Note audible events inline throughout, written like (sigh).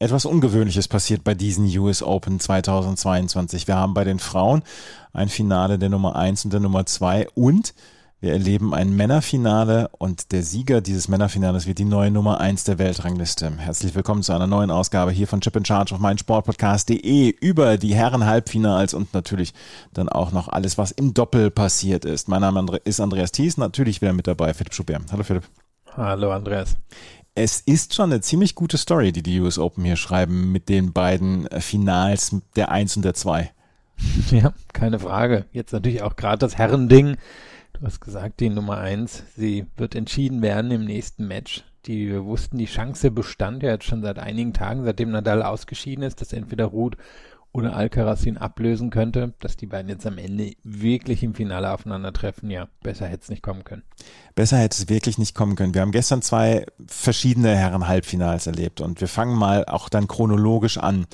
Etwas Ungewöhnliches passiert bei diesen US Open 2022. Wir haben bei den Frauen ein Finale der Nummer 1 und der Nummer 2 und wir erleben ein Männerfinale und der Sieger dieses Männerfinales wird die neue Nummer 1 der Weltrangliste. Herzlich willkommen zu einer neuen Ausgabe hier von Chip in Charge auf meinsportpodcast.de über die Herren-Halbfinals und natürlich dann auch noch alles, was im Doppel passiert ist. Mein Name ist Andreas Thies, natürlich wieder mit dabei Philipp Schubert. Hallo Philipp. Hallo Andreas es ist schon eine ziemlich gute Story, die die US Open hier schreiben mit den beiden Finals der 1 und der 2. (laughs) Ja, keine Frage. Jetzt natürlich auch gerade das Herrending. Du hast gesagt, die Nummer 1, sie wird entschieden werden im nächsten Match. Die wir wussten, die Chance bestand ja jetzt schon seit einigen Tagen, seitdem Nadal ausgeschieden ist, dass entweder Ruth oder Alcaraz ihn ablösen könnte, dass die beiden jetzt am Ende wirklich im Finale aufeinandertreffen, ja, besser hätte es nicht kommen können. Besser hätte es wirklich nicht kommen können. Wir haben gestern zwei verschiedene Herren-Halbfinals erlebt und wir fangen mal auch dann chronologisch an.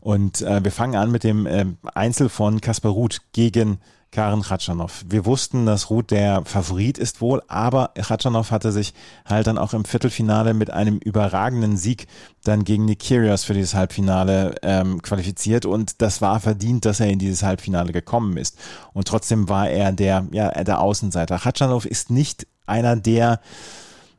Und äh, wir fangen an mit dem äh, Einzel von Kaspar Ruth gegen Karen Khatschanov. Wir wussten, dass Ruth der Favorit ist wohl, aber Khatschanov hatte sich halt dann auch im Viertelfinale mit einem überragenden Sieg dann gegen Nick Kyrgios für dieses Halbfinale ähm, qualifiziert und das war verdient, dass er in dieses Halbfinale gekommen ist. Und trotzdem war er der, ja, der Außenseiter. Khatschanov ist nicht einer der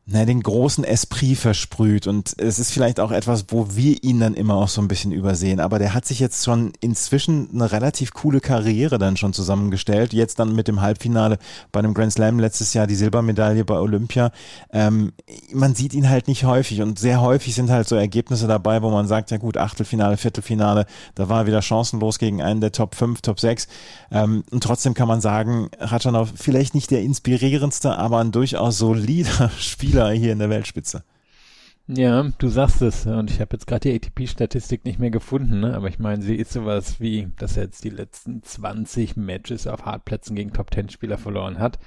na, den großen Esprit versprüht und es ist vielleicht auch etwas, wo wir ihn dann immer auch so ein bisschen übersehen. Aber der hat sich jetzt schon inzwischen eine relativ coole Karriere dann schon zusammengestellt. Jetzt dann mit dem Halbfinale bei einem Grand Slam letztes Jahr die Silbermedaille bei Olympia. Ähm, man sieht ihn halt nicht häufig und sehr häufig sind halt so Ergebnisse dabei, wo man sagt, ja gut, Achtelfinale, Viertelfinale, da war er wieder chancenlos gegen einen der Top 5, Top 6. Ähm, und trotzdem kann man sagen, Ratschanov vielleicht nicht der inspirierendste, aber ein durchaus solider (laughs) Spieler Spieler hier in der Weltspitze. Ja, du sagst es. Und ich habe jetzt gerade die ATP-Statistik nicht mehr gefunden, ne? aber ich meine, sie ist sowas wie, dass er jetzt die letzten 20 Matches auf Hartplätzen gegen Top-10-Spieler verloren hat.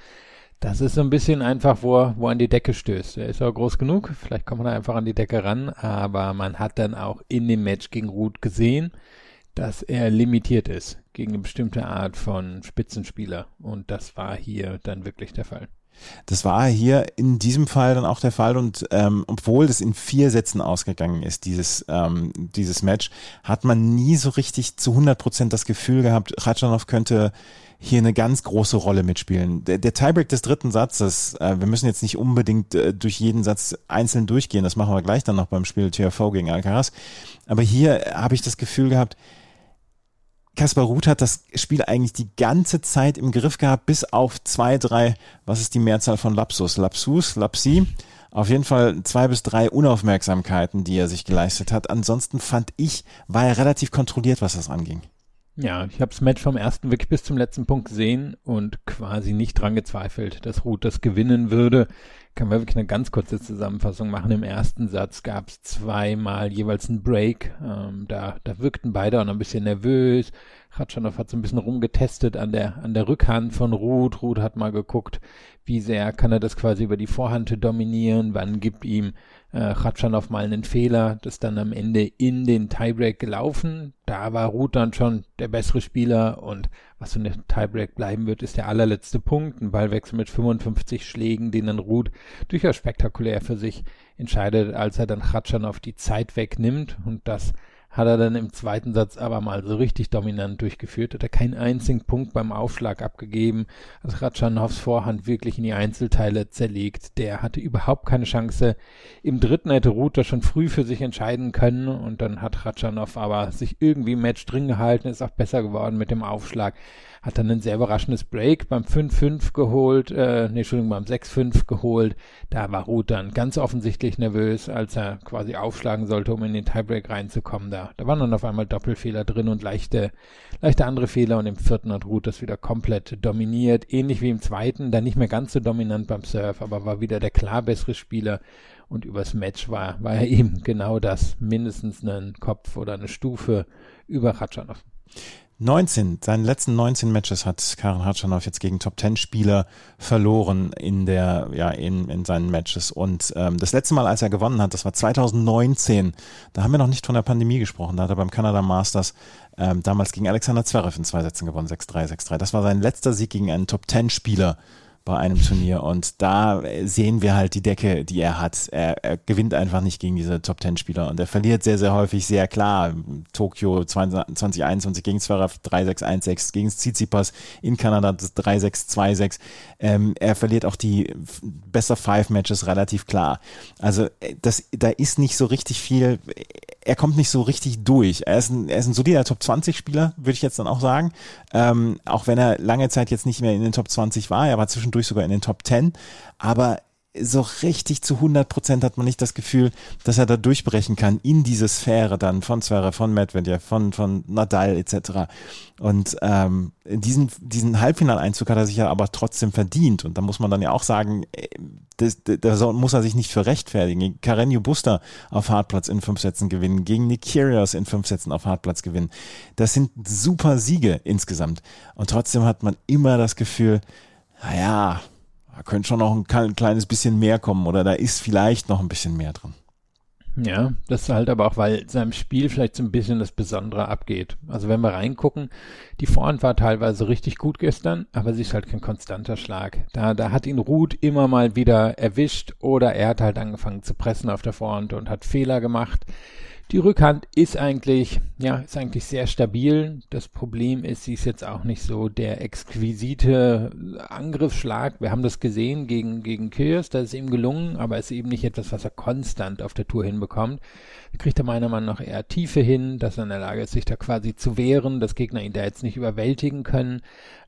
Das ist so ein bisschen einfach, wo er, wo er an die Decke stößt. Er ist auch groß genug, vielleicht kommt man einfach an die Decke ran, aber man hat dann auch in dem Match gegen Ruth gesehen, dass er limitiert ist gegen eine bestimmte Art von Spitzenspieler. Und das war hier dann wirklich der Fall. Das war hier in diesem Fall dann auch der Fall und ähm, obwohl das in vier Sätzen ausgegangen ist, dieses, ähm, dieses Match, hat man nie so richtig zu 100 Prozent das Gefühl gehabt, Ratschanow könnte hier eine ganz große Rolle mitspielen. Der, der Tiebreak des dritten Satzes, äh, wir müssen jetzt nicht unbedingt äh, durch jeden Satz einzeln durchgehen, das machen wir gleich dann noch beim Spiel TFV gegen Alcaraz, aber hier habe ich das Gefühl gehabt, Kaspar Ruth hat das Spiel eigentlich die ganze Zeit im Griff gehabt, bis auf zwei, drei, was ist die Mehrzahl von Lapsus? Lapsus, Lapsi. Auf jeden Fall zwei bis drei Unaufmerksamkeiten, die er sich geleistet hat. Ansonsten fand ich, war er relativ kontrolliert, was das anging. Ja, ich habe das Match vom ersten wirklich bis zum letzten Punkt gesehen und quasi nicht dran gezweifelt, dass Ruth das gewinnen würde. Kann man wirklich eine ganz kurze Zusammenfassung machen. Im ersten Satz gab es zweimal jeweils einen Break. Ähm, da, da wirkten beide auch noch ein bisschen nervös. Ratschanow hat so ein bisschen rumgetestet an der, an der Rückhand von Ruth. Ruth hat mal geguckt, wie sehr kann er das quasi über die Vorhand dominieren, wann gibt ihm äh, Ratschanow mal einen Fehler, das dann am Ende in den Tiebreak gelaufen. Da war Ruth dann schon der bessere Spieler und was für eine Tiebreak bleiben wird, ist der allerletzte Punkt. Ein Ballwechsel mit 55 Schlägen, den dann Ruth durchaus spektakulär für sich entscheidet, als er dann Ratschanow die Zeit wegnimmt und das hat er dann im zweiten Satz aber mal so richtig dominant durchgeführt, hat er keinen einzigen Punkt beim Aufschlag abgegeben, hat Ratschanows Vorhand wirklich in die Einzelteile zerlegt, der hatte überhaupt keine Chance. Im dritten hätte Ruther schon früh für sich entscheiden können und dann hat Ratschanow aber sich irgendwie im Match drin gehalten, ist auch besser geworden mit dem Aufschlag hat dann ein sehr überraschendes Break beim 5-5 geholt, äh, nee, Entschuldigung, beim 6-5 geholt. Da war Ruth dann ganz offensichtlich nervös, als er quasi aufschlagen sollte, um in den Tiebreak reinzukommen. Da, da waren dann auf einmal Doppelfehler drin und leichte, leichte andere Fehler und im vierten hat Ruth das wieder komplett dominiert. Ähnlich wie im zweiten, dann nicht mehr ganz so dominant beim Surf, aber war wieder der klar bessere Spieler Und übers Match war, war er (laughs) eben genau das, mindestens einen Kopf oder eine Stufe über Ratschanow. 19, seine letzten 19 Matches hat Karen Hatschanow jetzt gegen Top 10 Spieler verloren in der, ja, in, in seinen Matches. Und ähm, das letzte Mal, als er gewonnen hat, das war 2019. Da haben wir noch nicht von der Pandemie gesprochen. Da hat er beim Canada Masters ähm, damals gegen Alexander Zverev in zwei Sätzen gewonnen, 6-3, 6-3. Das war sein letzter Sieg gegen einen Top 10 Spieler bei einem Turnier und da sehen wir halt die Decke, die er hat. Er, er gewinnt einfach nicht gegen diese Top Ten Spieler und er verliert sehr, sehr häufig sehr klar. Tokio 2021 gegen Zverev 3-6-1-6, gegen Tsitsipas in Kanada 3-6-2-6. Ähm, er verliert auch die Best Five Matches relativ klar. Also äh, das, da ist nicht so richtig viel, er kommt nicht so richtig durch. Er ist ein, er ist ein solider Top 20 Spieler, würde ich jetzt dann auch sagen. Ähm, auch wenn er lange Zeit jetzt nicht mehr in den Top 20 war, er war zwischendurch sogar in den Top 10. Aber so richtig zu 100 Prozent hat man nicht das Gefühl, dass er da durchbrechen kann in diese Sphäre dann von Zverev, von Medvedev, von, von Nadal etc. Und ähm, diesen, diesen Halbfinaleinzug hat er sich ja aber trotzdem verdient. Und da muss man dann ja auch sagen, äh, da muss er sich nicht für rechtfertigen. Carreño Buster auf Hartplatz in fünf Sätzen gewinnen, gegen Nick Kyrgios in fünf Sätzen auf Hartplatz gewinnen. Das sind super Siege insgesamt. Und trotzdem hat man immer das Gefühl, naja, da könnte schon noch ein kleines bisschen mehr kommen oder da ist vielleicht noch ein bisschen mehr drin. Ja, das ist halt aber auch, weil seinem Spiel vielleicht so ein bisschen das Besondere abgeht. Also wenn wir reingucken, die Vorhand war teilweise richtig gut gestern, aber sie ist halt kein konstanter Schlag. Da, da hat ihn Ruth immer mal wieder erwischt oder er hat halt angefangen zu pressen auf der Vorhand und hat Fehler gemacht. Die Rückhand ist eigentlich, ja, ist eigentlich sehr stabil. Das Problem ist, sie ist jetzt auch nicht so der exquisite Angriffsschlag. Wir haben das gesehen gegen, gegen Kyrgios, das ist ihm gelungen, aber es ist eben nicht etwas, was er konstant auf der Tour hinbekommt. Da kriegt er meiner Meinung nach eher Tiefe hin, dass er in der Lage ist, sich da quasi zu wehren, dass Gegner ihn da jetzt nicht überwältigen können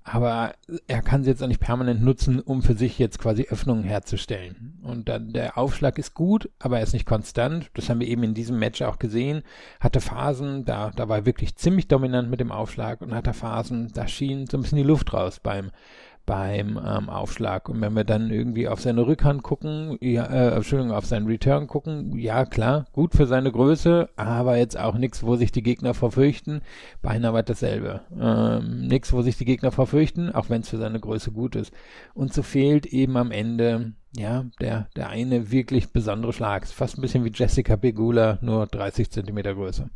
aber er kann sie jetzt auch nicht permanent nutzen, um für sich jetzt quasi Öffnungen herzustellen. Und dann der Aufschlag ist gut, aber er ist nicht konstant. Das haben wir eben in diesem Match auch gesehen. Hatte Phasen, da, da war er wirklich ziemlich dominant mit dem Aufschlag und hatte Phasen, da schien so ein bisschen die Luft raus beim beim ähm, Aufschlag. Und wenn wir dann irgendwie auf seine Rückhand gucken, ja, äh, Entschuldigung, auf seinen Return gucken, ja klar, gut für seine Größe, aber jetzt auch nichts, wo sich die Gegner verfürchten. Beinahe war dasselbe. Ähm, nichts, wo sich die Gegner verfürchten, auch wenn es für seine Größe gut ist. Und so fehlt eben am Ende ja, der, der eine wirklich besondere Schlag. Ist fast ein bisschen wie Jessica Begula, nur 30 Zentimeter größer.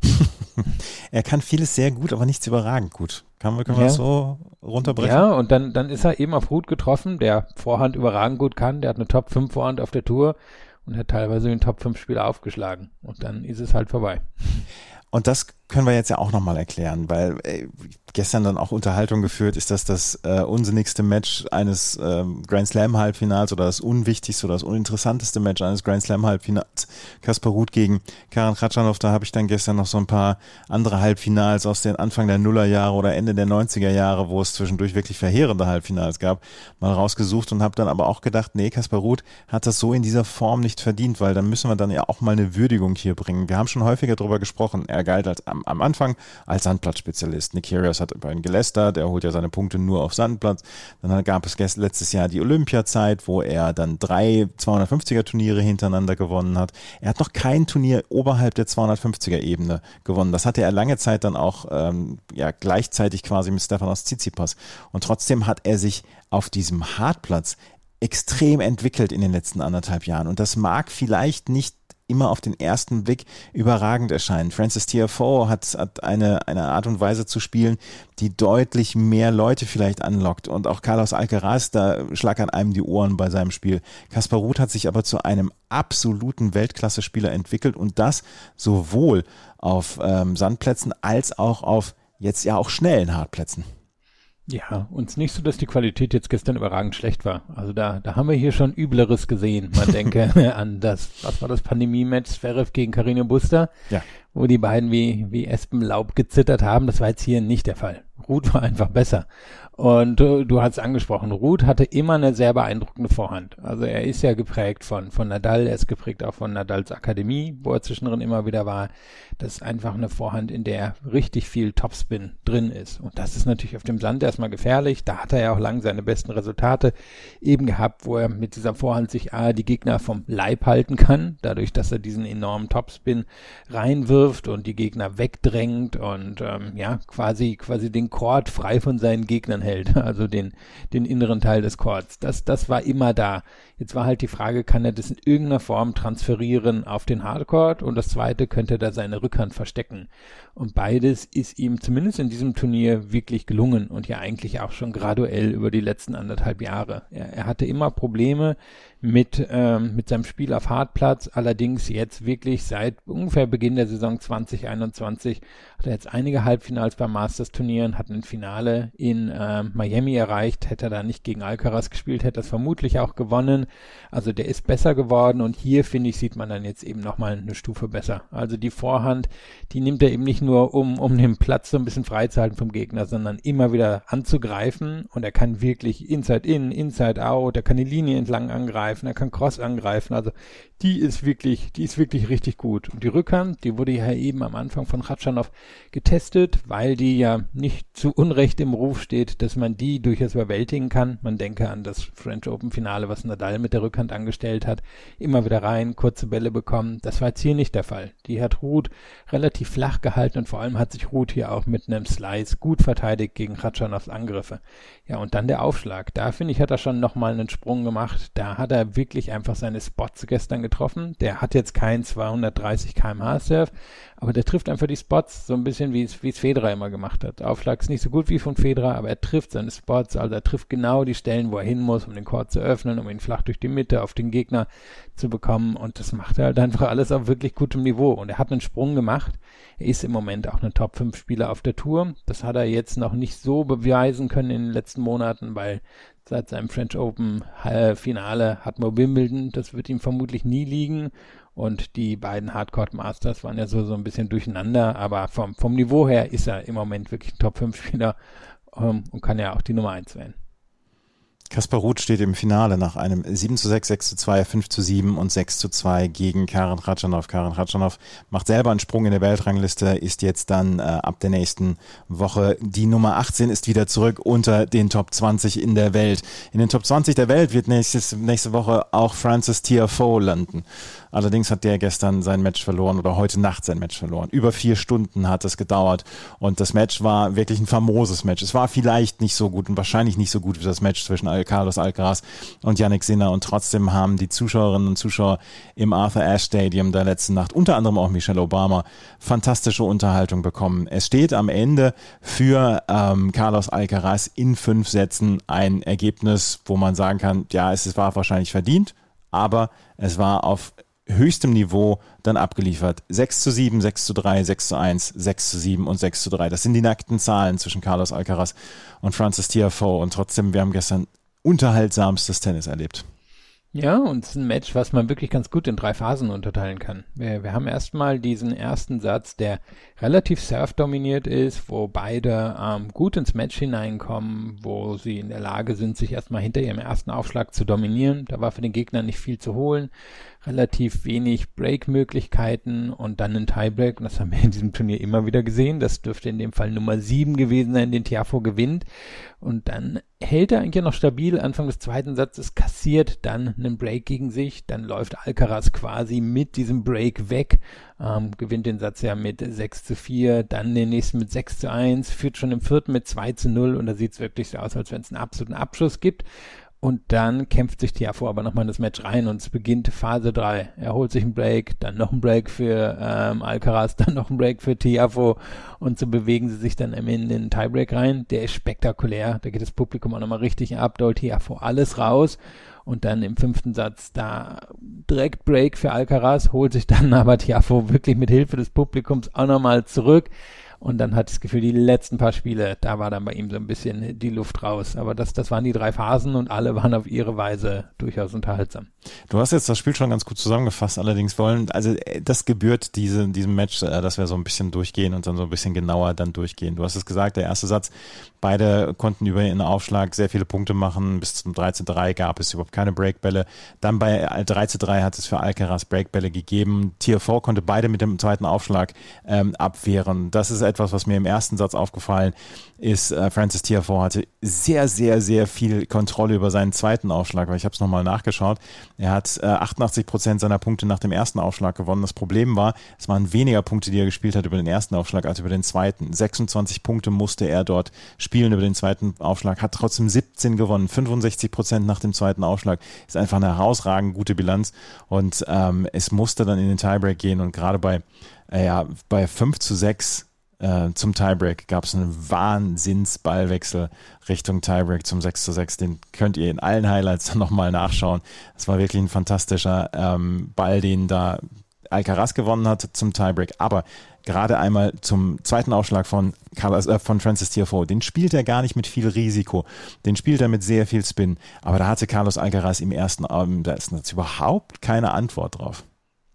(laughs) er kann vieles sehr gut, aber nichts überragend gut. Kann man, können wir ja. das so runterbrechen? Ja, und dann, dann ist er eben auf Ruth getroffen, der Vorhand überragend gut kann. Der hat eine Top 5 Vorhand auf der Tour und hat teilweise den Top 5 Spieler aufgeschlagen. Und dann ist es halt vorbei. Und das können wir jetzt ja auch nochmal erklären, weil äh, gestern dann auch Unterhaltung geführt, ist das das äh, unsinnigste Match eines äh, Grand Slam Halbfinals oder das unwichtigste oder das uninteressanteste Match eines Grand Slam Halbfinals. Kaspar Ruth gegen Karan Kratschanow, da habe ich dann gestern noch so ein paar andere Halbfinals aus den Anfang der Nullerjahre oder Ende der 90er Jahre, wo es zwischendurch wirklich verheerende Halbfinals gab, mal rausgesucht und habe dann aber auch gedacht, nee, Kaspar Ruth hat das so in dieser Form nicht verdient, weil dann müssen wir dann ja auch mal eine Würdigung hier bringen. Wir haben schon häufiger darüber gesprochen. Er galt als am, am Anfang als Sandplatzspezialist. Nick Kyrgios hat über ihn gelästert, er holt ja seine Punkte nur auf Sandplatz. Dann gab es letztes Jahr die Olympiazeit, wo er dann drei 250er Turniere hintereinander gewonnen hat. Er hat noch kein Turnier oberhalb der 250er Ebene gewonnen. Das hatte er lange Zeit dann auch ähm, ja, gleichzeitig quasi mit Stefanos Tsitsipas. Und trotzdem hat er sich auf diesem Hartplatz extrem entwickelt in den letzten anderthalb Jahren. Und das mag vielleicht nicht immer auf den ersten Blick überragend erscheinen. Francis TFO hat, hat eine, eine Art und Weise zu spielen, die deutlich mehr Leute vielleicht anlockt. Und auch Carlos Alcaraz, da schlagern einem die Ohren bei seinem Spiel. Kaspar Ruth hat sich aber zu einem absoluten Weltklasse-Spieler entwickelt und das sowohl auf ähm, Sandplätzen als auch auf jetzt ja auch schnellen Hartplätzen. Ja, uns nicht so, dass die Qualität jetzt gestern überragend schlecht war. Also da, da haben wir hier schon Übleres gesehen. Man (laughs) denke an das, was war das Pandemie-Match, Zverev gegen Carino Buster, ja. Wo die beiden wie, wie Espenlaub gezittert haben. Das war jetzt hier nicht der Fall. Ruth war einfach besser. Und du, du hast angesprochen, Ruth hatte immer eine sehr beeindruckende Vorhand. Also er ist ja geprägt von, von Nadal, er ist geprägt auch von Nadals Akademie, wo er zwischendrin immer wieder war. Das ist einfach eine Vorhand, in der richtig viel Topspin drin ist. Und das ist natürlich auf dem Sand erstmal gefährlich. Da hat er ja auch lang seine besten Resultate eben gehabt, wo er mit dieser Vorhand sich A, die Gegner vom Leib halten kann, dadurch, dass er diesen enormen Topspin reinwirft und die Gegner wegdrängt und ähm, ja, quasi, quasi den Chord frei von seinen Gegnern hält, (laughs) also den, den inneren Teil des Chords. Das, das war immer da. Jetzt war halt die Frage, kann er das in irgendeiner Form transferieren auf den Hardcore? Und das zweite, könnte er da seine Rückhand verstecken? Und beides ist ihm zumindest in diesem Turnier wirklich gelungen und ja eigentlich auch schon graduell über die letzten anderthalb Jahre. Er, er hatte immer Probleme mit, ähm, mit seinem Spiel auf Hartplatz. Allerdings jetzt wirklich seit ungefähr Beginn der Saison 2021 hat er jetzt einige Halbfinals beim Masters-Turnieren, hat ein Finale in äh, Miami erreicht. Hätte er da nicht gegen Alcaraz gespielt, hätte es vermutlich auch gewonnen. Also der ist besser geworden und hier, finde ich, sieht man dann jetzt eben nochmal eine Stufe besser. Also die Vorhand, die nimmt er eben nicht nur, um, um den Platz so ein bisschen freizuhalten vom Gegner, sondern immer wieder anzugreifen und er kann wirklich Inside In, Inside Out, er kann die Linie entlang angreifen, er kann Cross angreifen. Also die ist wirklich, die ist wirklich richtig gut. Und die Rückhand, die wurde ja eben am Anfang von Ratschanow getestet, weil die ja nicht zu Unrecht im Ruf steht, dass man die durchaus überwältigen kann. Man denke an das French Open Finale, was Nadal mit der Rückhand angestellt hat. Immer wieder rein, kurze Bälle bekommen. Das war jetzt hier nicht der Fall. Die hat Ruth relativ flach gehalten und vor allem hat sich Ruth hier auch mit einem Slice gut verteidigt gegen Ratschanows Angriffe. Ja, und dann der Aufschlag. Da finde ich, hat er schon nochmal einen Sprung gemacht. Da hat er wirklich einfach seine Spots gestern getroffen. Der hat jetzt keinen 230 kmh Surf, aber der trifft einfach die Spots so ein bisschen wie es, Federer immer gemacht hat. Aufschlag ist nicht so gut wie von Federer, aber er trifft seine Spots, also er trifft genau die Stellen, wo er hin muss, um den Court zu öffnen, um ihn flach durch die Mitte auf den Gegner zu bekommen. Und das macht er halt einfach alles auf wirklich gutem Niveau. Und er hat einen Sprung gemacht. Er ist im Moment auch ein Top 5 Spieler auf der Tour. Das hat er jetzt noch nicht so beweisen können in den letzten Monaten, weil seit seinem French Open Finale hat man Wimbledon. Das wird ihm vermutlich nie liegen. Und die beiden Hardcore Masters waren ja so, so ein bisschen durcheinander, aber vom, vom Niveau her ist er im Moment wirklich ein Top 5 Spieler ähm, und kann ja auch die Nummer 1 werden. Kaspar Ruth steht im Finale nach einem 7 zu 6, 6 zu 2, 5 zu 7 und 6 zu 2 gegen Karen Ratschanow. Karen Ratschanow macht selber einen Sprung in der Weltrangliste, ist jetzt dann äh, ab der nächsten Woche die Nummer 18, ist wieder zurück unter den Top 20 in der Welt. In den Top 20 der Welt wird nächstes, nächste Woche auch Francis Tiafoe landen. Allerdings hat der gestern sein Match verloren oder heute Nacht sein Match verloren. Über vier Stunden hat es gedauert und das Match war wirklich ein famoses Match. Es war vielleicht nicht so gut und wahrscheinlich nicht so gut wie das Match zwischen Carlos Alcaraz und Yannick Sinner und trotzdem haben die Zuschauerinnen und Zuschauer im Arthur Ashe Stadium der letzten Nacht, unter anderem auch Michelle Obama, fantastische Unterhaltung bekommen. Es steht am Ende für ähm, Carlos Alcaraz in fünf Sätzen ein Ergebnis, wo man sagen kann, ja, es war wahrscheinlich verdient, aber es war auf höchstem Niveau dann abgeliefert. 6 zu 7, 6 zu 3, 6 zu 1, 6 zu 7 und 6 zu 3. Das sind die nackten Zahlen zwischen Carlos Alcaraz und Francis Tiafoe. Und trotzdem, wir haben gestern unterhaltsamstes Tennis erlebt. Ja, und es ist ein Match, was man wirklich ganz gut in drei Phasen unterteilen kann. Wir, wir haben erstmal diesen ersten Satz, der relativ surf-dominiert ist, wo beide ähm, gut ins Match hineinkommen, wo sie in der Lage sind, sich erstmal hinter ihrem ersten Aufschlag zu dominieren. Da war für den Gegner nicht viel zu holen relativ wenig Break-Möglichkeiten und dann ein Tiebreak. Und das haben wir in diesem Turnier immer wieder gesehen. Das dürfte in dem Fall Nummer 7 gewesen sein, den Tiafo gewinnt. Und dann hält er eigentlich noch stabil. Anfang des zweiten Satzes kassiert dann einen Break gegen sich. Dann läuft Alcaraz quasi mit diesem Break weg. Ähm, gewinnt den Satz ja mit 6 zu 4, dann den nächsten mit 6 zu 1, führt schon im vierten mit 2 zu 0 und da sieht es wirklich so aus, als wenn es einen absoluten Abschluss gibt. Und dann kämpft sich Tiafo aber nochmal in das Match rein und es beginnt Phase 3. Er holt sich einen Break, dann noch einen Break für ähm, Alcaraz, (laughs) dann noch einen Break für Tiafo und so bewegen sie sich dann in den Tiebreak rein. Der ist spektakulär, da geht das Publikum auch nochmal richtig ab, dolt Tiafo alles raus und dann im fünften Satz da direkt Break für Alcaraz, holt sich dann (laughs) aber Tiafo wirklich mit Hilfe des Publikums auch nochmal zurück Und dann ich das Gefühl, die letzten paar Spiele, da war dann bei ihm so ein bisschen die Luft raus. Aber das, das waren die drei Phasen und alle waren auf ihre Weise durchaus unterhaltsam. Du hast jetzt das Spiel schon ganz gut zusammengefasst, allerdings wollen, also äh, das gebührt diese, diesem Match, äh, dass wir so ein bisschen durchgehen und dann so ein bisschen genauer dann durchgehen. Du hast es gesagt, der erste Satz, beide konnten über den Aufschlag sehr viele Punkte machen, bis zum 3 zu 3 gab es überhaupt keine Breakbälle. Dann bei 3 zu 3 hat es für Alcaraz Breakbälle gegeben. Tier 4 konnte beide mit dem zweiten Aufschlag ähm, abwehren. Das ist etwas, was mir im ersten Satz aufgefallen ist. Äh, Francis 4 hatte sehr, sehr, sehr viel Kontrolle über seinen zweiten Aufschlag, weil ich habe es nochmal nachgeschaut. Er hat äh, 88 Prozent seiner Punkte nach dem ersten Aufschlag gewonnen. Das Problem war, es waren weniger Punkte, die er gespielt hat über den ersten Aufschlag als über den zweiten. 26 Punkte musste er dort spielen über den zweiten Aufschlag, hat trotzdem 17 gewonnen. 65 Prozent nach dem zweiten Aufschlag ist einfach eine herausragend gute Bilanz und ähm, es musste dann in den Tiebreak gehen und gerade bei, äh, ja, bei 5 zu 6 äh, zum Tiebreak gab es einen Wahnsinnsballwechsel Richtung Tiebreak zum 6 zu 6. Den könnt ihr in allen Highlights (laughs) dann nochmal nachschauen. Es war wirklich ein fantastischer ähm, Ball, den da Alcaraz gewonnen hat zum Tiebreak. Aber gerade einmal zum zweiten Aufschlag von, Carlos, äh, von Francis Tiafoe. Den spielt er gar nicht mit viel Risiko. Den spielt er mit sehr viel Spin. Aber da hatte Carlos Alcaraz im ersten Abend, da ist jetzt überhaupt keine Antwort drauf.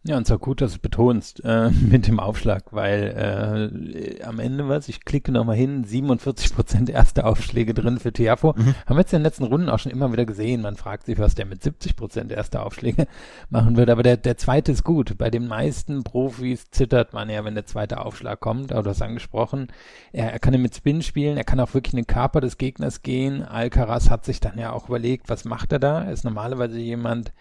Ja, und zwar gut, dass du betonst äh, (laughs) mit dem Aufschlag, weil äh, am Ende was, ich klicke nochmal hin, 47 Prozent erste Aufschläge drin für Tiafo. Mhm. Haben wir jetzt in den letzten Runden auch schon immer wieder gesehen. Man fragt sich, was der mit 70 Prozent erste Aufschläge (laughs) machen würde. Aber der, der zweite ist gut. Bei den meisten Profis zittert man ja, wenn der zweite Aufschlag kommt. Aber du hast angesprochen, er, er kann ja mit Spin spielen, er kann auch wirklich in den Körper des Gegners gehen. Alcaraz hat sich dann ja auch überlegt, was macht er da? Er ist normalerweise jemand,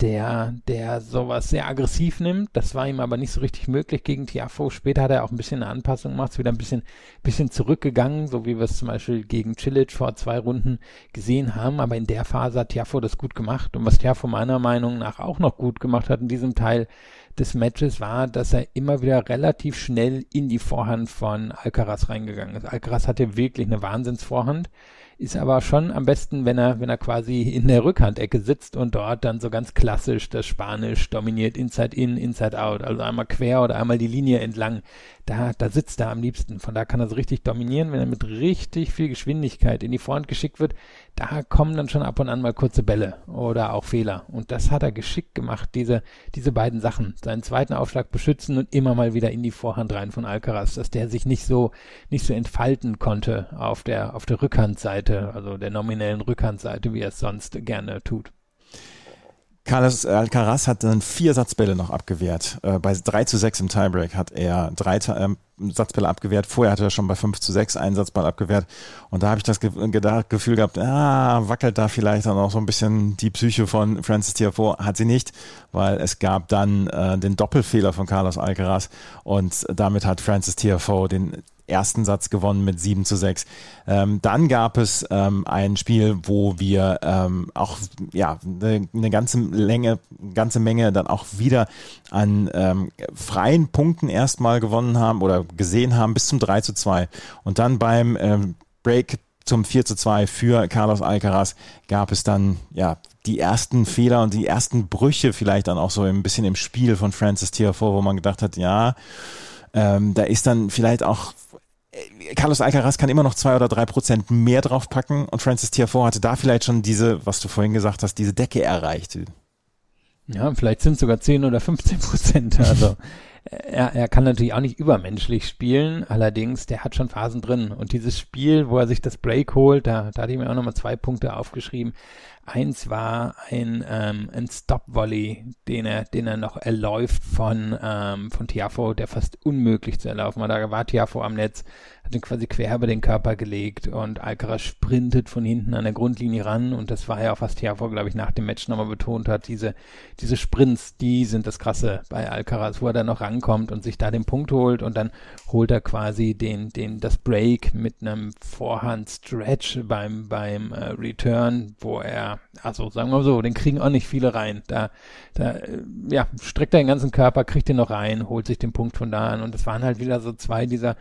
der, der sowas sehr aggressiv nimmt. Das war ihm aber nicht so richtig möglich gegen Tiafo. Später hat er auch ein bisschen eine Anpassung gemacht, ist wieder ein bisschen, bisschen zurückgegangen, so wie wir es zum Beispiel gegen Cilic vor zwei Runden gesehen haben. Aber in der Phase hat Tiafo das gut gemacht. Und was Tiafo meiner Meinung nach auch noch gut gemacht hat in diesem Teil des Matches war, dass er immer wieder relativ schnell in die Vorhand von Alcaraz reingegangen ist. Alcaraz hatte wirklich eine Wahnsinnsvorhand ist aber schon am besten, wenn er, wenn er quasi in der Rückhandecke sitzt und dort dann so ganz klassisch das Spanisch dominiert, Inside In, Inside Out, also einmal quer oder einmal die Linie entlang da, da sitzt er am liebsten. Von da kann er so richtig dominieren, wenn er mit richtig viel Geschwindigkeit in die Vorhand geschickt wird. Da kommen dann schon ab und an mal kurze Bälle oder auch Fehler. Und das hat er geschickt gemacht, diese, diese beiden Sachen. Seinen zweiten Aufschlag beschützen und immer mal wieder in die Vorhand rein von Alcaraz, dass der sich nicht so, nicht so entfalten konnte auf der, auf der Rückhandseite, also der nominellen Rückhandseite, wie er es sonst gerne tut. Carlos Alcaraz hat dann vier Satzbälle noch abgewehrt. Äh, bei 3 zu 6 im Tiebreak hat er drei äh, Satzbälle abgewehrt. Vorher hatte er schon bei 5 zu 6 einen Satzball abgewehrt. Und da habe ich das Gefühl gehabt, ah, wackelt da vielleicht dann auch so ein bisschen die Psyche von Francis Tiafoe. Hat sie nicht, weil es gab dann äh, den Doppelfehler von Carlos Alcaraz und damit hat Francis Tiafoe den ersten Satz gewonnen mit 7 zu 6. Ähm, dann gab es ähm, ein Spiel, wo wir ähm, auch ja eine, eine ganze Länge, ganze Menge dann auch wieder an ähm, freien Punkten erstmal gewonnen haben oder gesehen haben bis zum 3 zu 2. Und dann beim ähm, Break zum 4 zu 2 für Carlos Alcaraz gab es dann ja die ersten Fehler und die ersten Brüche vielleicht dann auch so ein bisschen im Spiel von Francis Tiafoe, wo man gedacht hat, ja, ähm, da ist dann vielleicht auch äh, Carlos Alcaraz kann immer noch zwei oder drei Prozent mehr draufpacken und Francis Tiafoe hatte da vielleicht schon diese, was du vorhin gesagt hast, diese Decke erreicht. Ja, vielleicht sind es sogar 10 oder 15 Prozent. Also er, er kann natürlich auch nicht übermenschlich spielen, allerdings der hat schon Phasen drin. Und dieses Spiel, wo er sich das Break holt, da, da hatte ich mir auch nochmal zwei Punkte aufgeschrieben. Eins war ein, ähm, ein Stop-Volley, den er, den er noch erläuft von, ähm, von Tiafo, der fast unmöglich zu erlaufen war. Da war Tiafo am Netz, hat ihn quasi quer über den Körper gelegt und Alcaraz sprintet von hinten an der Grundlinie ran und das war ja auch, was Tiafo, glaube ich, nach dem Match nochmal betont hat. Diese, diese Sprints, die sind das Krasse bei Alcaraz, wo er dann noch rankommt und sich da den Punkt holt und dann holt er quasi den, den, das Break mit einem Vorhand-Stretch beim, beim äh, Return, wo er also sagen wir so, den kriegen auch nicht viele rein. Da, da ja, streckt er den ganzen Körper, kriegt den noch rein, holt sich den Punkt von da an. Und das waren halt wieder so zwei dieser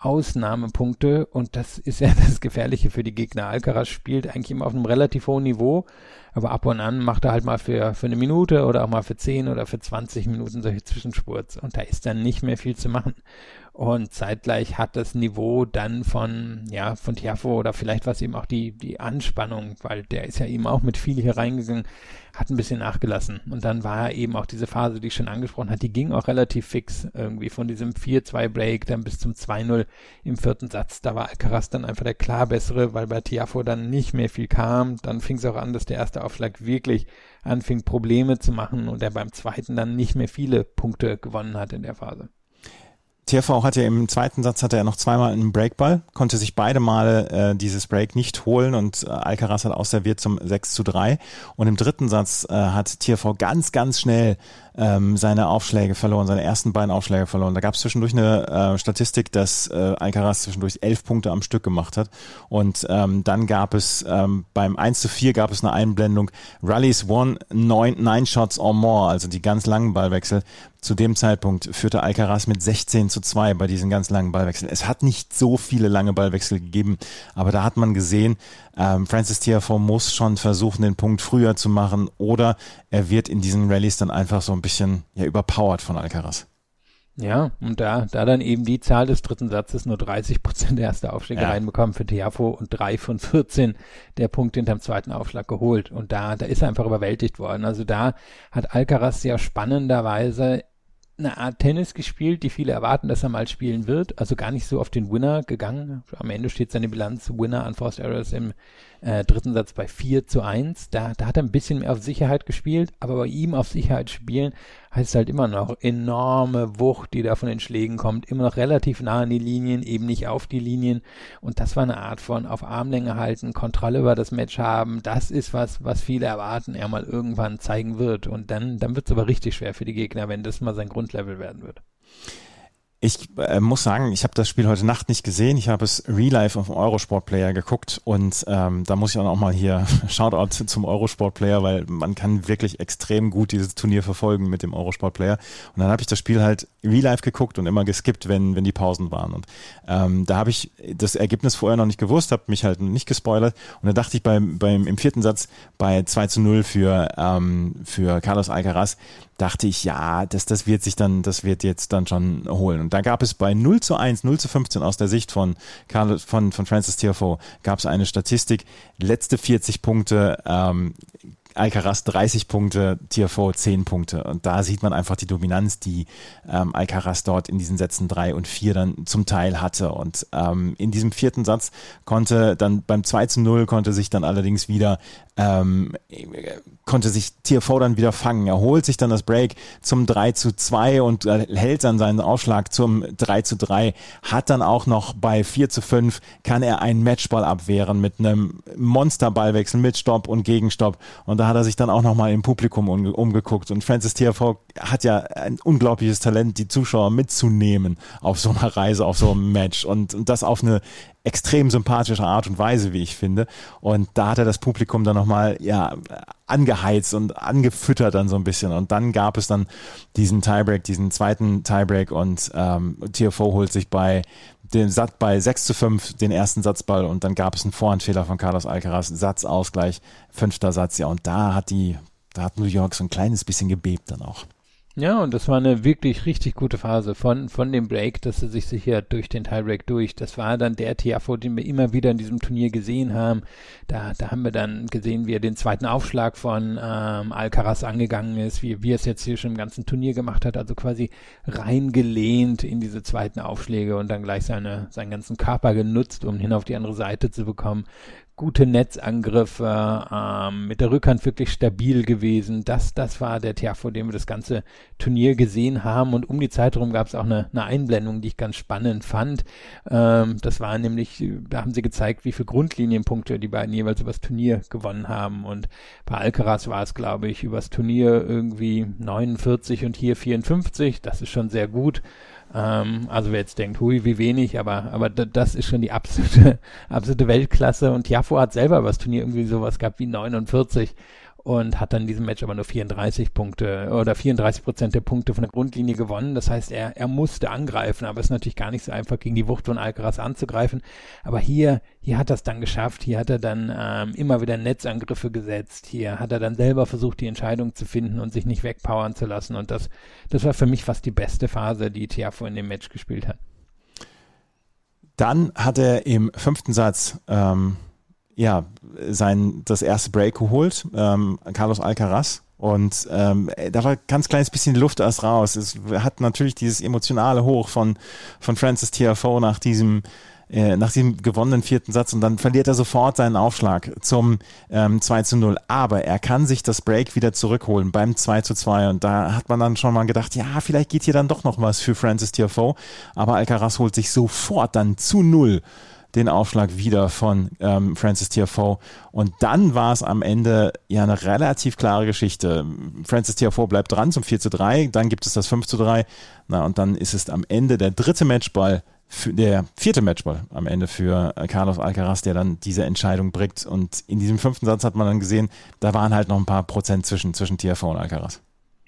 Ausnahmepunkte und das ist ja (laughs) das Gefährliche für die Gegner. Alcaraz spielt eigentlich immer auf einem relativ hohen Niveau, Aber ab und an macht er halt mal für, für eine Minute oder auch mal für 10 oder für 20 Minuten solche Zwischenspurts. Und da ist dann nicht mehr viel zu machen. Und zeitgleich hat das Niveau dann von, ja, von Tiafo oder vielleicht war es eben auch die, die Anspannung, weil der ist ja eben auch mit viel hier reingegangen, hat ein bisschen nachgelassen. Und dann war eben auch diese Phase, die ich schon angesprochen hat, die ging auch relativ fix irgendwie von diesem 4-2-Break dann bis zum 2-0 im vierten Satz. Da war Alcaraz dann einfach der klar bessere, weil bei Tiafo dann nicht mehr viel kam. Dann fing es auch an, dass der erste Aufschlag wirklich anfing, Probleme zu machen und er beim zweiten dann nicht mehr viele Punkte gewonnen hat in der Phase. TFV hatte im zweiten Satz hatte er noch zweimal einen Breakball, konnte sich beide Male äh, dieses Break nicht holen und äh, Alcaraz hat ausserviert zum 6 zu 3. Und im dritten Satz äh, hat TFV ganz, ganz schnell ähm, seine Aufschläge verloren, seine ersten beiden Aufschläge verloren. Da gab es zwischendurch eine äh, Statistik, dass äh, Alcaraz zwischendurch elf Punkte am Stück gemacht hat. Und ähm, dann gab es ähm, beim 1 zu 4 gab es eine Einblendung, Rallies won nine, nine shots or more, also die ganz langen Ballwechsel. Zu dem Zeitpunkt führte Alcaraz mit 16 zu 2 bei diesen ganz langen Ballwechseln. Es hat nicht so viele lange Ballwechsel gegeben, aber da hat man gesehen, ähm, Francis Tiafoe muss schon versuchen, den Punkt früher zu machen oder er wird in diesen Rallyes dann einfach so ein bisschen ja, überpowered von Alcaraz. Ja, und da, da dann eben die Zahl des dritten Satzes nur 30 Prozent der erste Aufschläge ja. reinbekommen für Tiafo und drei von 14 der Punkte hinterm zweiten Aufschlag geholt. Und da, da ist er einfach überwältigt worden. Also da hat Alcaraz sehr spannenderweise eine Art Tennis gespielt, die viele erwarten, dass er mal spielen wird. Also gar nicht so auf den Winner gegangen. Am Ende steht seine Bilanz Winner Unforced Errors im äh, dritten Satz bei 4 zu 1. Da, da hat er ein bisschen mehr auf Sicherheit gespielt, aber bei ihm auf Sicherheit spielen heißt halt immer noch enorme Wucht, die da von den Schlägen kommt, immer noch relativ nah an die Linien, eben nicht auf die Linien. Und das war eine Art von auf Armlänge halten, Kontrolle über das Match haben. Das ist was, was viele erwarten, er mal irgendwann zeigen wird. Und dann, dann wird es aber richtig schwer für die Gegner, wenn das mal sein Grundlevel werden wird. Ich äh, muss sagen, ich habe das Spiel heute Nacht nicht gesehen. Ich habe es Real Life auf dem Eurosport Player geguckt und ähm, da muss ich auch mal hier (laughs) Shoutout zum Eurosport Player, weil man kann wirklich extrem gut dieses Turnier verfolgen mit dem Eurosport Player. Und dann habe ich das Spiel halt Real Life geguckt und immer geskippt, wenn wenn die Pausen waren. Und ähm, da habe ich das Ergebnis vorher noch nicht gewusst, habe mich halt nicht gespoilert. Und da dachte ich beim beim im vierten Satz bei 2 zu 0 für ähm, für Carlos Alcaraz, dachte ich, ja, das, das wird sich dann, das wird jetzt dann schon holen. Und da gab es bei 0 zu 1, 0 zu 15 aus der Sicht von, Carlos, von, von Francis Tiafoe, gab es eine Statistik, letzte 40 Punkte ähm, Alcaraz 30 Punkte, Tiafoe 10 Punkte. Und da sieht man einfach die Dominanz, die ähm, Alcaraz dort in diesen Sätzen 3 und 4 dann zum Teil hatte. Und ähm, in diesem vierten Satz konnte dann beim 2 zu 0 konnte sich dann allerdings wieder ähm, konnte sich Tiafoe dann wieder fangen. Er holt sich dann das Break zum 3 zu 2 und äh, hält dann seinen Ausschlag zum 3 zu 3. Hat dann auch noch bei 4 zu 5 kann er einen Matchball abwehren mit einem Monsterballwechsel mit Stopp und Gegenstopp. Und da hat er sich dann auch nochmal im Publikum umge umgeguckt. Und Francis Tiafoe hat ja ein unglaubliches Talent, die Zuschauer mitzunehmen auf so einer Reise, auf so einem Match. Und, und das auf eine extrem sympathische Art und Weise, wie ich finde. Und da hat er das Publikum dann nochmal, ja, angeheizt und angefüttert dann so ein bisschen. Und dann gab es dann diesen Tiebreak, diesen zweiten Tiebreak und ähm, TFO holt sich bei den Satz bei 6 zu 5 den ersten Satzball und dann gab es einen Vorhandfehler von Carlos Alcaraz, Satzausgleich, fünfter Satz, ja, und da hat die, da hat New York so ein kleines bisschen gebebt dann auch. Ja, und das war eine wirklich richtig gute Phase von, von dem Break, dass er sich sicher durch den Tiebreak durch. Das war dann der Tiafo, den wir immer wieder in diesem Turnier gesehen haben. Da, da haben wir dann gesehen, wie er den zweiten Aufschlag von ähm, Alcaraz angegangen ist, wie, wie er es jetzt hier schon im ganzen Turnier gemacht hat, also quasi reingelehnt in diese zweiten Aufschläge und dann gleich seine, seinen ganzen Körper genutzt, um hin auf die andere Seite zu bekommen gute Netzangriffe, ähm, mit der Rückhand wirklich stabil gewesen. Das, das war der Tiafo, den wir das ganze Turnier gesehen haben. Und um die Zeit herum gab es auch eine, eine Einblendung, die ich ganz spannend fand. Ähm, das war nämlich, da haben sie gezeigt, wie viele Grundlinienpunkte die beiden jeweils übers Turnier gewonnen haben. Und bei Alcaraz war es, glaube ich, übers Turnier irgendwie 49 und hier 54. Das ist schon sehr gut. Ähm, also wer jetzt denkt, hui, wie wenig, aber, aber das ist schon die absolute, (laughs) absolute Weltklasse. Und Tiafo hat selber über das Turnier irgendwie sowas gehabt wie 49. und hat dann in diesem Match aber nur 34 Punkte oder 34 Prozent der Punkte von der Grundlinie gewonnen. Das heißt, er, er musste angreifen, aber es ist natürlich gar nicht so einfach, gegen die Wucht von Alcaraz anzugreifen. Aber hier, hier hat er es dann geschafft. Hier hat er dann ähm, immer wieder Netzangriffe gesetzt. Hier hat er dann selber versucht, die Entscheidung zu finden und sich nicht wegpowern zu lassen. Und das, das war für mich fast die beste Phase, die Tiafo in dem Match gespielt hat. Dann hat er im fünften Satz ähm, ja, sein, das erste Break geholt, ähm, Carlos Alcaraz. Und ähm, da war ganz kleines bisschen Luft erst raus. Es hat natürlich dieses emotionale Hoch von, von Francis TFO nach diesem äh, nach diesem gewonnenen vierten Satz und dann verliert er sofort seinen Aufschlag zum ähm, 2 zu 0. Aber er kann sich das Break wieder zurückholen beim 2 zu 2 und da hat man dann schon mal gedacht, ja, vielleicht geht hier dann doch noch was für Francis TFO. Aber Alcaraz holt sich sofort dann zu 0 den Aufschlag wieder von ähm, Francis Tiafoe. Und dann war es am Ende ja eine relativ klare Geschichte. Francis Tiafoe bleibt dran zum 4 zu 3, dann gibt es das 5 zu 3. Na, und dann ist es am Ende der dritte Matchball, der vierte Matchball am Ende für äh, Carlos Alcaraz, der dann diese Entscheidung bringt. Und in diesem fünften Satz hat man dann gesehen, da waren halt noch ein paar Prozent zwischen, zwischen Tiafoe und Alcaraz.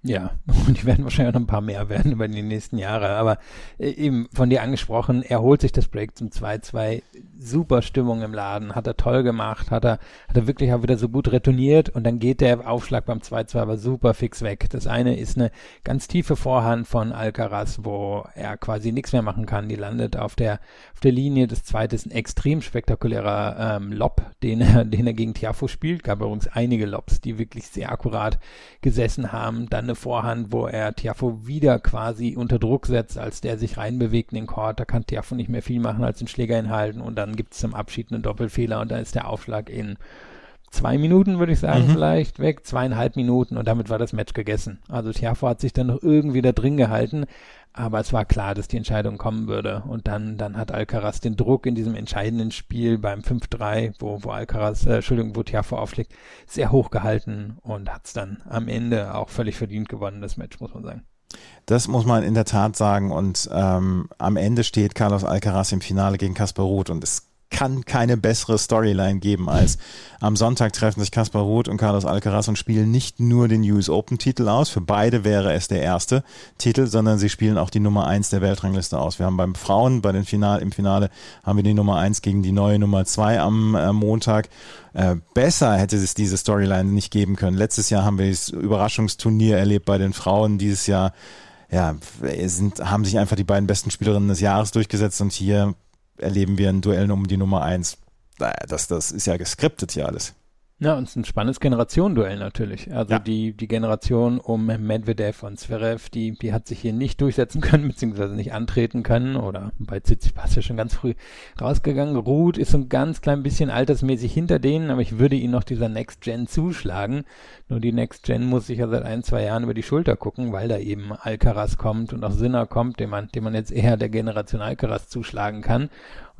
Ja, (laughs) und die werden wahrscheinlich noch ein paar mehr werden über die nächsten Jahre. Aber äh, eben von dir angesprochen, er holt sich das Break zum 2-2. Super Stimmung im Laden, hat er toll gemacht, hat er, hat er wirklich auch wieder so gut retourniert und dann geht der Aufschlag beim 2-2 aber super fix weg. Das eine ist eine ganz tiefe Vorhand von Alcaraz, wo er quasi nichts mehr machen kann. Die landet auf der, auf der Linie. Das zweite ist ein extrem spektakulärer ähm, Lob, den er, (laughs) den er gegen Tiafo spielt. Gab übrigens einige Lobs, die wirklich sehr akkurat gesessen haben. Dann eine Vorhand, wo er Tiafo wieder quasi unter Druck setzt, als der sich reinbewegt in den Court. Da kann Tiafo nicht mehr viel machen, als den Schläger hinhalten und dann gibt es zum Abschied einen Doppelfehler und dann ist der Aufschlag in zwei Minuten, würde ich sagen, mhm. vielleicht weg, zweieinhalb Minuten und damit war das Match gegessen. Also Tiafo hat sich dann noch irgendwie da drin gehalten, aber es war klar, dass die Entscheidung kommen würde. Und dann, dann hat Alcaraz den Druck in diesem entscheidenden Spiel beim 5-3, wo, wo Alcaraz, äh, Entschuldigung, wo Tiafo aufschlägt, sehr hoch gehalten und hat es dann am Ende auch völlig verdient gewonnen, das Match, muss man sagen. Das muss man in der Tat sagen. Und ähm, am Ende steht Carlos Alcaraz im Finale gegen Kaspar Ruth und es kann keine bessere Storyline geben als am Sonntag treffen sich Kaspar Ruth und Carlos Alcaraz und spielen nicht nur den US Open Titel aus. Für beide wäre es der erste Titel, sondern sie spielen auch die Nummer eins der Weltrangliste aus. Wir haben beim Frauen, bei den Final, im Finale haben wir die Nummer eins gegen die neue Nummer zwei am äh, Montag. Äh, besser hätte es diese Storyline nicht geben können. Letztes Jahr haben wir das Überraschungsturnier erlebt bei den Frauen. Dieses Jahr ja, sind, haben sich einfach die beiden besten Spielerinnen des Jahres durchgesetzt und hier erleben wir ein Duell um die Nummer eins. Das, das ist ja geskriptet hier alles. Ja, und es ist ein spannendes Generationenduell natürlich. Also ja. die, die Generation um Medvedev und Zverev, die, die hat sich hier nicht durchsetzen können, (laughs) beziehungsweise nicht antreten können oder bei Tsitsipas ja schon ganz früh rausgegangen. Ruth ist so ein ganz klein bisschen altersmäßig hinter denen, aber ich würde ihnen noch dieser Next Gen zuschlagen. Nur die Next Gen muss sich ja seit ein, zwei Jahren über die Schulter gucken, weil da eben Alcaraz kommt und auch Sinner kommt, dem man, dem man jetzt eher der Generation Alcaraz zuschlagen kann.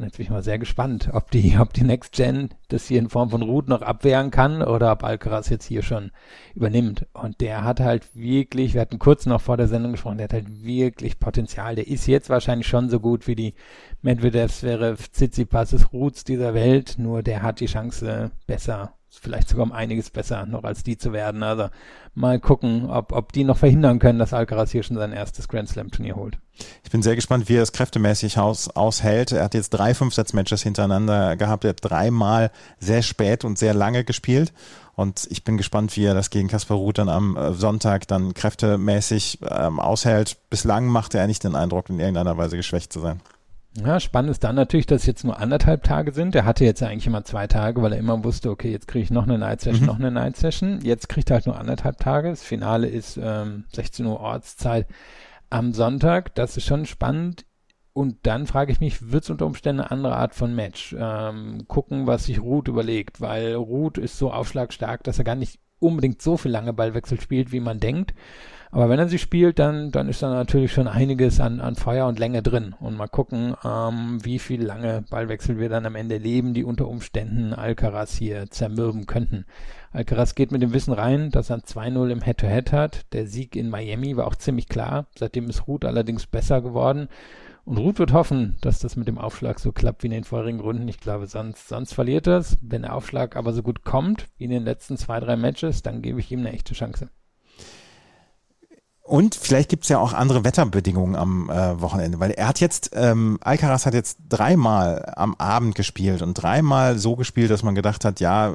Und jetzt bin ich mal sehr gespannt, ob die, ob die Next Gen das hier in Form von Root noch abwehren kann oder ob Alcaraz jetzt hier schon übernimmt. Und der hat halt wirklich, wir hatten kurz noch vor der Sendung gesprochen, der hat halt wirklich Potenzial. Der ist jetzt wahrscheinlich schon so gut wie die Medvedevs, wäre Tsitsipas, Roots dieser Welt, nur der hat die Chance besser vielleicht sogar um einiges besser noch als die zu werden. Also mal gucken, ob, ob die noch verhindern können, dass Alcaraz hier schon sein erstes Grand Slam Turnier holt. Ich bin sehr gespannt, wie er es kräftemäßig aus, aushält. Er hat jetzt drei Fünfsatz-Matches hintereinander gehabt. Er hat dreimal sehr spät und sehr lange gespielt. Und ich bin gespannt, wie er das gegen Kaspar Ruth dann am äh, Sonntag dann kräftemäßig ähm, aushält. Bislang machte er nicht den Eindruck, in irgendeiner Weise geschwächt zu sein. Ja, spannend ist dann natürlich, dass es jetzt nur anderthalb Tage sind. Er hatte jetzt eigentlich immer zwei Tage, weil er immer wusste, okay, jetzt kriege ich noch eine Night Session, mhm. noch eine Night Session. Jetzt kriegt er halt nur anderthalb Tage. Das Finale ist ähm, 16 Uhr Ortszeit am Sonntag. Das ist schon spannend. Und dann frage ich mich, wird es unter Umständen eine andere Art von Match? Ähm, gucken, was sich Ruth überlegt, weil Ruth ist so aufschlagstark, dass er gar nicht unbedingt so viel lange Ballwechsel spielt, wie man denkt. Aber wenn er sie spielt, dann, dann ist da natürlich schon einiges an, an Feuer und Länge drin. Und mal gucken, ähm, wie viel lange Ballwechsel wir dann am Ende leben, die unter Umständen Alcaraz hier zermürben könnten. Alcaraz geht mit dem Wissen rein, dass er 2-0 im Head-to-Head -Head hat. Der Sieg in Miami war auch ziemlich klar. Seitdem ist Ruth allerdings besser geworden. Und Ruth wird hoffen, dass das mit dem Aufschlag so klappt wie in den vorherigen Runden. Ich glaube, sonst, sonst verliert das. Wenn der Aufschlag aber so gut kommt wie in den letzten zwei, drei Matches, dann gebe ich ihm eine echte Chance. Und vielleicht gibt's ja auch andere Wetterbedingungen am äh, Wochenende, weil er hat jetzt, ähm, Alcaraz hat jetzt dreimal am Abend gespielt und dreimal so gespielt, dass man gedacht hat, ja,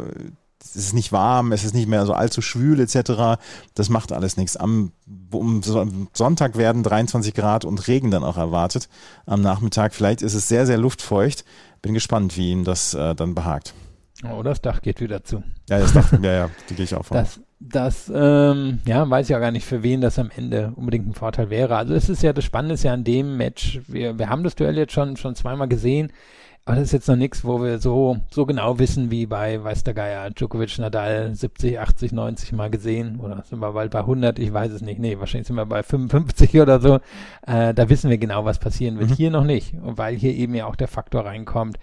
es ist nicht warm, es ist nicht mehr so allzu schwül etc. Das macht alles nichts. Am um Sonntag werden 23 Grad und Regen dann auch erwartet am Nachmittag. Vielleicht ist es sehr, sehr luftfeucht. Bin gespannt, wie ihm das äh, dann behagt. Oh, das Dach geht wieder zu. Ja, das Dach, ja, ja, die gehe ich auch von. Das, das, ähm, ja, weiß ich ja gar nicht, für wen das am Ende unbedingt ein Vorteil wäre. Also es ist ja, das Spannende ist ja an dem Match, wir, wir haben das Duell jetzt schon, schon zweimal gesehen. Aber das ist jetzt noch nichts, wo wir so, so genau wissen wie bei, weiß der Geier, Djokovic, Nadal 70, 80, 90 mal gesehen. Oder sind wir bald bei 100? Ich weiß es nicht. Nee, wahrscheinlich sind wir bei 55 oder so. Äh, da wissen wir genau, was passieren wird. Mhm. Hier noch nicht. Und weil hier eben ja auch der Faktor reinkommt,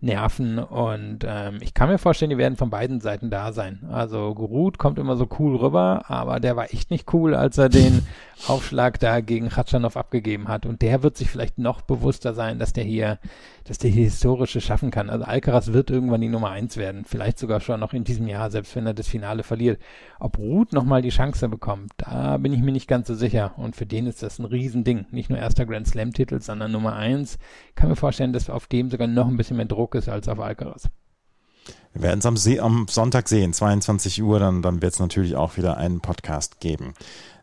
nerven. Und ähm, ich kann mir vorstellen, die werden von beiden Seiten da sein. Also Gurut kommt immer so cool rüber, aber der war echt nicht cool, als er den (laughs) Aufschlag da gegen Khatschanov abgegeben hat. Und der wird sich vielleicht noch bewusster sein, dass der hier, dass der hier historische schaffen kann. Also Alcaraz wird irgendwann die Nummer eins werden. Vielleicht sogar schon noch in diesem Jahr, selbst wenn er das Finale verliert. Ob Ruth nochmal die Chance bekommt, da bin ich mir nicht ganz so sicher. Und für den ist das ein Riesending. Nicht nur erster Grand Slam Titel, sondern Nummer eins. Ich kann mir vorstellen, dass auf dem sogar noch ein bisschen mehr Druck ist als auf Alcaraz. Wir werden es am, am, Sonntag sehen, 22 Uhr, dann, dann wird es natürlich auch wieder einen Podcast geben.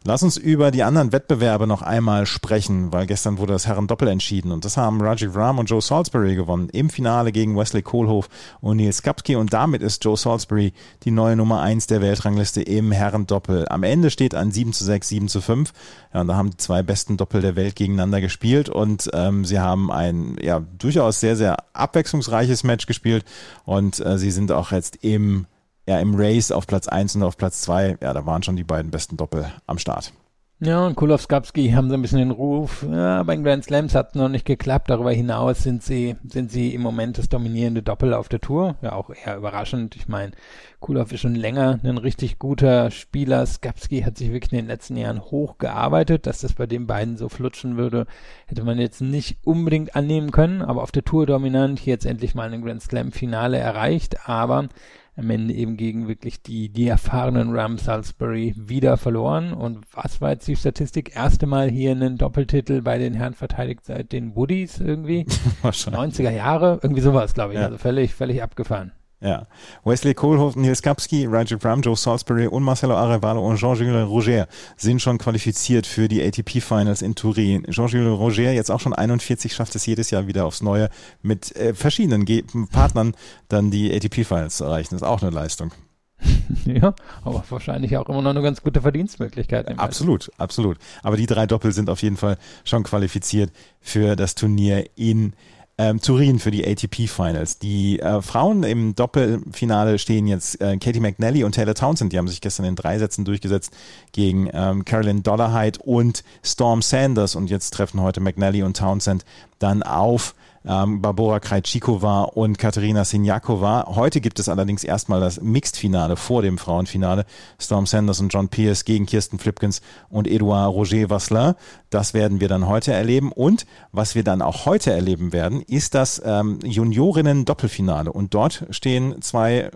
Lass uns über die anderen Wettbewerbe noch einmal sprechen, weil gestern wurde das Herren-Doppel entschieden und das haben Rajiv Ram und Joe Salisbury gewonnen im Finale gegen Wesley Kohlhoff und Nils Kapski und damit ist Joe Salisbury die neue Nummer eins der Weltrangliste im Herren-Doppel. Am Ende steht ein 7 zu 6, 7 zu 5. Ja, und da haben die zwei besten Doppel der Welt gegeneinander gespielt und ähm, sie haben ein ja durchaus sehr, sehr abwechslungsreiches Match gespielt und äh, sie sind auch jetzt im ja, im Race auf Platz 1 und auf Platz 2, ja, da waren schon die beiden besten Doppel am Start. Ja, und Kulowskapski haben so ein bisschen den Ruf, ja, bei den Grand Slams hat es noch nicht geklappt. Darüber hinaus sind sie, sind sie im Moment das dominierende Doppel auf der Tour. Ja, auch eher überraschend. Ich meine, Kulov ist schon länger ein richtig guter Spieler. Skapski hat sich wirklich in den letzten Jahren hochgearbeitet. Dass das bei den beiden so flutschen würde, hätte man jetzt nicht unbedingt annehmen können. Aber auf der Tour dominant, hier jetzt endlich mal ein Grand Slam Finale erreicht. Aber am Ende eben gegen wirklich die, die erfahrenen Ram Salisbury wieder verloren. Und was war jetzt die Statistik? Erste Mal hier einen Doppeltitel bei den Herren verteidigt seit den Woodies irgendwie. (laughs) 90er Jahre, irgendwie sowas, glaube ich. Ja. Also völlig, völlig abgefahren. Ja. Wesley Kohlhoff, Nils Kapski, Roger Bram, Joe Salisbury und Marcelo Arevalo und Jean-Jules Roger sind schon qualifiziert für die ATP Finals in Turin. Jean-Jules Roger, jetzt auch schon 41, schafft es jedes Jahr wieder aufs Neue mit äh, verschiedenen Ge Partnern dann die ATP Finals zu erreichen. Das ist auch eine Leistung. (laughs) ja, aber wahrscheinlich auch immer noch eine ganz gute Verdienstmöglichkeit. Absolut, absolut. Aber die drei Doppel sind auf jeden Fall schon qualifiziert für das Turnier in ähm, Turin für die ATP Finals. Die äh, Frauen im Doppelfinale stehen jetzt äh, Katie McNally und Taylor Townsend. Die haben sich gestern in drei Sätzen durchgesetzt gegen ähm, Carolyn Dollarhide und Storm Sanders. Und jetzt treffen heute McNally und Townsend dann auf ähm, Barbora Krajcikova und Katerina Sinjakova. Heute gibt es allerdings erstmal das Mixed-Finale vor dem Frauenfinale. Storm Sanders und John Pierce gegen Kirsten Flipkins und Edouard Roger Vasselin. Das werden wir dann heute erleben. Und was wir dann auch heute erleben werden, ist das ähm, Juniorinnen-Doppelfinale. Und dort stehen zwei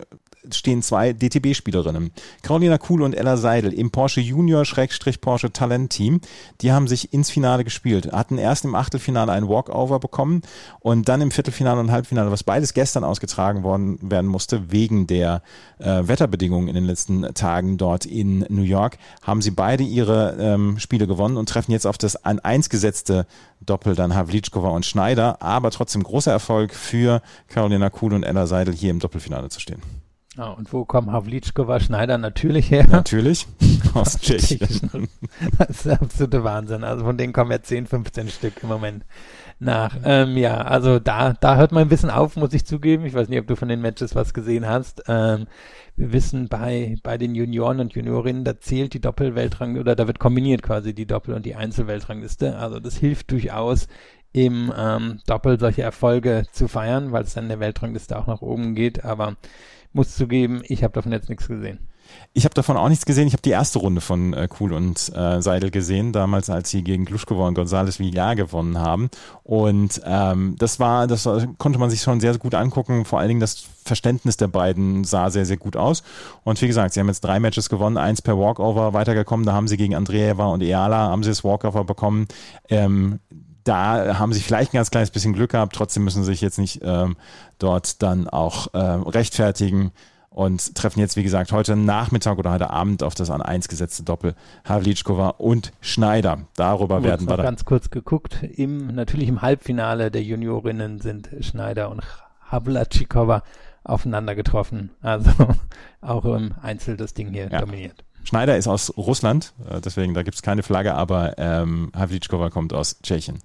stehen zwei DTB-Spielerinnen. Carolina Kuhl und Ella Seidel im Porsche Junior-Porsche Talent Team. Die haben sich ins Finale gespielt, hatten erst im Achtelfinale einen Walkover bekommen und dann im Viertelfinale und Halbfinale, was beides gestern ausgetragen worden werden musste, wegen der äh, Wetterbedingungen in den letzten Tagen dort in New York, haben sie beide ihre ähm, Spiele gewonnen und treffen jetzt auf das an eins gesetzte Doppel dann Havlitschkova und Schneider, aber trotzdem großer Erfolg für Carolina Kuhl und Ella Seidel hier im Doppelfinale zu stehen. Ja, und wo kommen Havlitschkova Schneider natürlich her? Natürlich, (laughs) aus Tschechien. Das ist der absolute Wahnsinn. Also von denen kommen ja 10, 15 Stück im Moment nach. Ähm, ja, also da, da hört mein Wissen auf, muss ich zugeben. Ich weiß nicht, ob du von den Matches was gesehen hast. Ähm, wir wissen bei, bei den Junioren und Juniorinnen, da zählt die Doppelweltrang oder da wird kombiniert quasi die Doppel- und die Einzelweltrangliste. Also das hilft durchaus im ähm, Doppel solche Erfolge zu feiern, weil es dann in der Weltrangliste auch nach oben geht. Aber muss zugeben, ich habe davon jetzt nichts gesehen. Ich habe davon auch nichts gesehen. Ich habe die erste Runde von äh, Kuhl und äh, Seidel gesehen, damals als sie gegen Gluschkowa und González Villar gewonnen haben. Und ähm, das war, das war, konnte man sich schon sehr, sehr gut angucken. Vor allen Dingen das Verständnis der beiden sah sehr, sehr gut aus. Und wie gesagt, sie haben jetzt drei Matches gewonnen, eins per Walkover weitergekommen. Da haben sie gegen Andreeva und Eala haben sie das Walkover bekommen. Ähm, da haben sie vielleicht ein ganz kleines bisschen Glück gehabt. Trotzdem müssen sie sich jetzt nicht ähm, dort dann auch ähm, rechtfertigen und treffen jetzt, wie gesagt, heute Nachmittag oder heute Abend auf das an 1 gesetzte Doppel Havlicekova und Schneider. Darüber werden wir dann. ganz kurz geguckt. Im, natürlich im Halbfinale der Juniorinnen sind Schneider und Havlicekova aufeinander getroffen. Also (laughs) auch im Einzel das Ding hier ja. dominiert. Schneider ist aus Russland, äh, deswegen da gibt es keine Flagge, aber ähm, Havlicekova kommt aus Tschechien.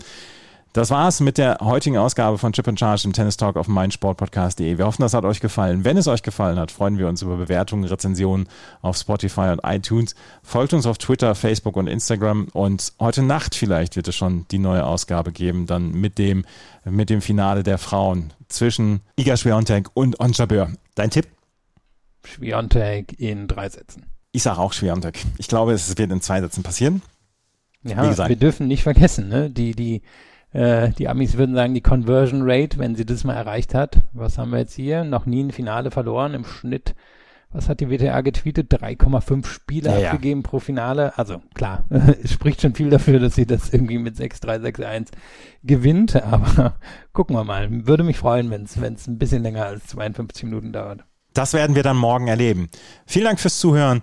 Das war's mit der heutigen Ausgabe von Chip and Charge im Tennis Talk auf meinsportpodcast.de. Wir hoffen, das hat euch gefallen. Wenn es euch gefallen hat, freuen wir uns über Bewertungen, Rezensionen auf Spotify und iTunes. Folgt uns auf Twitter, Facebook und Instagram und heute Nacht vielleicht wird es schon die neue Ausgabe geben, dann mit dem, mit dem Finale der Frauen zwischen Iga Swiatek und Ons Böhr. Dein Tipp? Swiatek in drei Sätzen. Ich sage auch Swiatek. Ich glaube, es wird in zwei Sätzen passieren. Ja, wir dürfen nicht vergessen, ne? die, die äh, die Amis würden sagen, die Conversion Rate, wenn sie das mal erreicht hat, was haben wir jetzt hier? Noch nie ein Finale verloren, im Schnitt, was hat die WTA getweetet? 3,5 Spiele ja, abgegeben ja. pro Finale. Also klar, (laughs) es spricht schon viel dafür, dass sie das irgendwie mit 6-3, 6-1 gewinnt, aber (laughs) gucken wir mal. Würde mich freuen, wenn es ein bisschen länger als 52 Minuten dauert. Das werden wir dann morgen erleben. Vielen Dank fürs Zuhören.